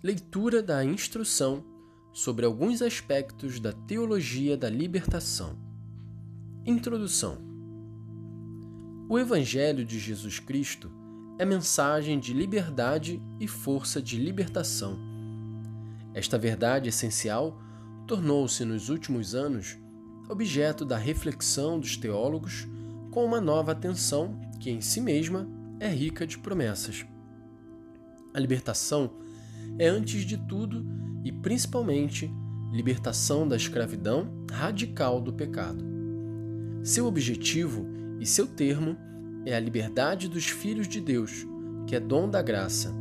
Leitura da instrução sobre alguns aspectos da teologia da libertação. Introdução. O Evangelho de Jesus Cristo é mensagem de liberdade e força de libertação. Esta verdade essencial tornou-se nos últimos anos objeto da reflexão dos teólogos com uma nova atenção que em si mesma é rica de promessas. A libertação é, antes de tudo e principalmente, libertação da escravidão radical do pecado. Seu objetivo e seu termo é a liberdade dos filhos de Deus, que é dom da graça.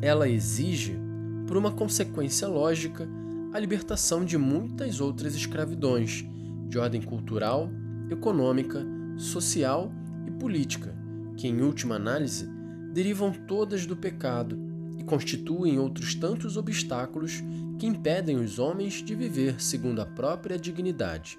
Ela exige, por uma consequência lógica, a libertação de muitas outras escravidões, de ordem cultural, econômica, social e política, que, em última análise, derivam todas do pecado constituem outros tantos obstáculos que impedem os homens de viver segundo a própria dignidade.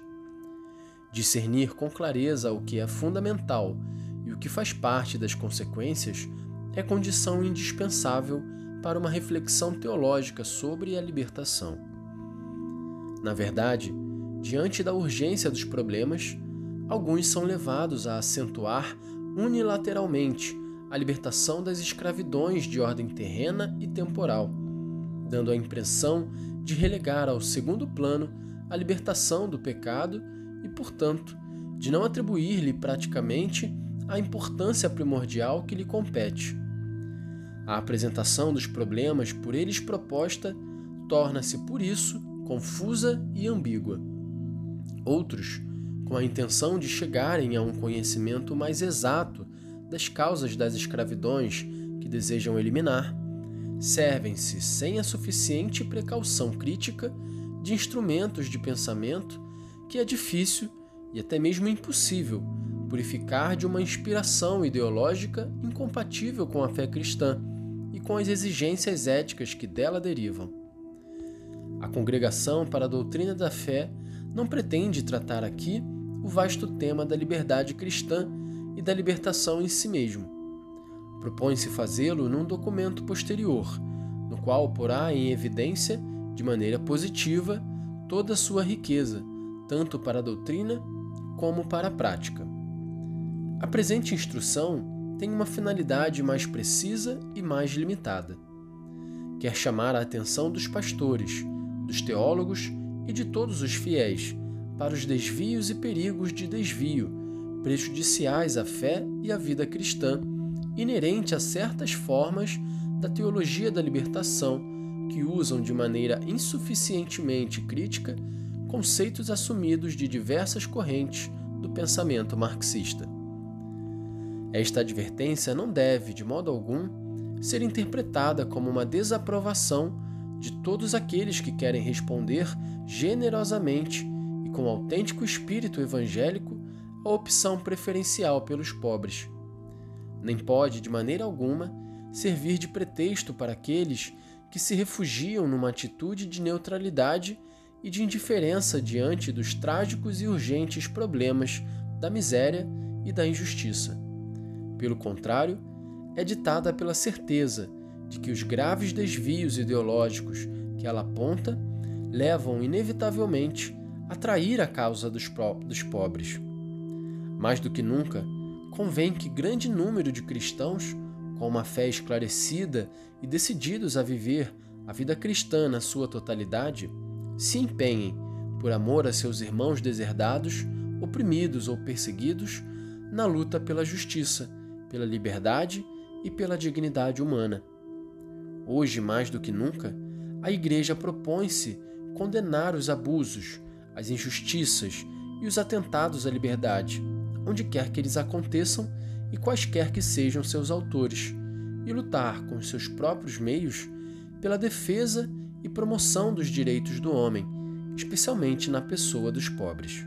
Discernir com clareza o que é fundamental e o que faz parte das consequências é condição indispensável para uma reflexão teológica sobre a libertação. Na verdade, diante da urgência dos problemas, alguns são levados a acentuar unilateralmente a libertação das escravidões de ordem terrena e temporal, dando a impressão de relegar ao segundo plano a libertação do pecado e, portanto, de não atribuir-lhe praticamente a importância primordial que lhe compete. A apresentação dos problemas por eles proposta torna-se, por isso, confusa e ambígua. Outros, com a intenção de chegarem a um conhecimento mais exato das causas das escravidões que desejam eliminar, servem-se sem a suficiente precaução crítica de instrumentos de pensamento que é difícil e até mesmo impossível purificar de uma inspiração ideológica incompatível com a fé cristã e com as exigências éticas que dela derivam. A Congregação para a Doutrina da Fé não pretende tratar aqui o vasto tema da liberdade cristã e da libertação em si mesmo. Propõe-se fazê-lo num documento posterior, no qual porá em evidência, de maneira positiva, toda a sua riqueza, tanto para a doutrina como para a prática. A presente instrução tem uma finalidade mais precisa e mais limitada. Quer chamar a atenção dos pastores, dos teólogos e de todos os fiéis para os desvios e perigos de desvio prejudiciais à fé e à vida cristã, inerente a certas formas da teologia da libertação que usam de maneira insuficientemente crítica conceitos assumidos de diversas correntes do pensamento marxista. Esta advertência não deve, de modo algum, ser interpretada como uma desaprovação de todos aqueles que querem responder generosamente e com autêntico espírito evangélico a opção preferencial pelos pobres. Nem pode, de maneira alguma, servir de pretexto para aqueles que se refugiam numa atitude de neutralidade e de indiferença diante dos trágicos e urgentes problemas da miséria e da injustiça. Pelo contrário, é ditada pela certeza de que os graves desvios ideológicos que ela aponta levam inevitavelmente a trair a causa dos, pobres. Mais do que nunca, convém que grande número de cristãos, com uma fé esclarecida e decididos a viver a vida cristã na sua totalidade, se empenhem, por amor a seus irmãos deserdados, oprimidos ou perseguidos, na luta pela justiça, pela liberdade e pela dignidade humana. Hoje, mais do que nunca, a Igreja propõe-se condenar os abusos, as injustiças e os atentados à liberdade onde quer que eles aconteçam e quaisquer que sejam seus autores, e lutar com os seus próprios meios pela defesa e promoção dos direitos do homem, especialmente na pessoa dos pobres.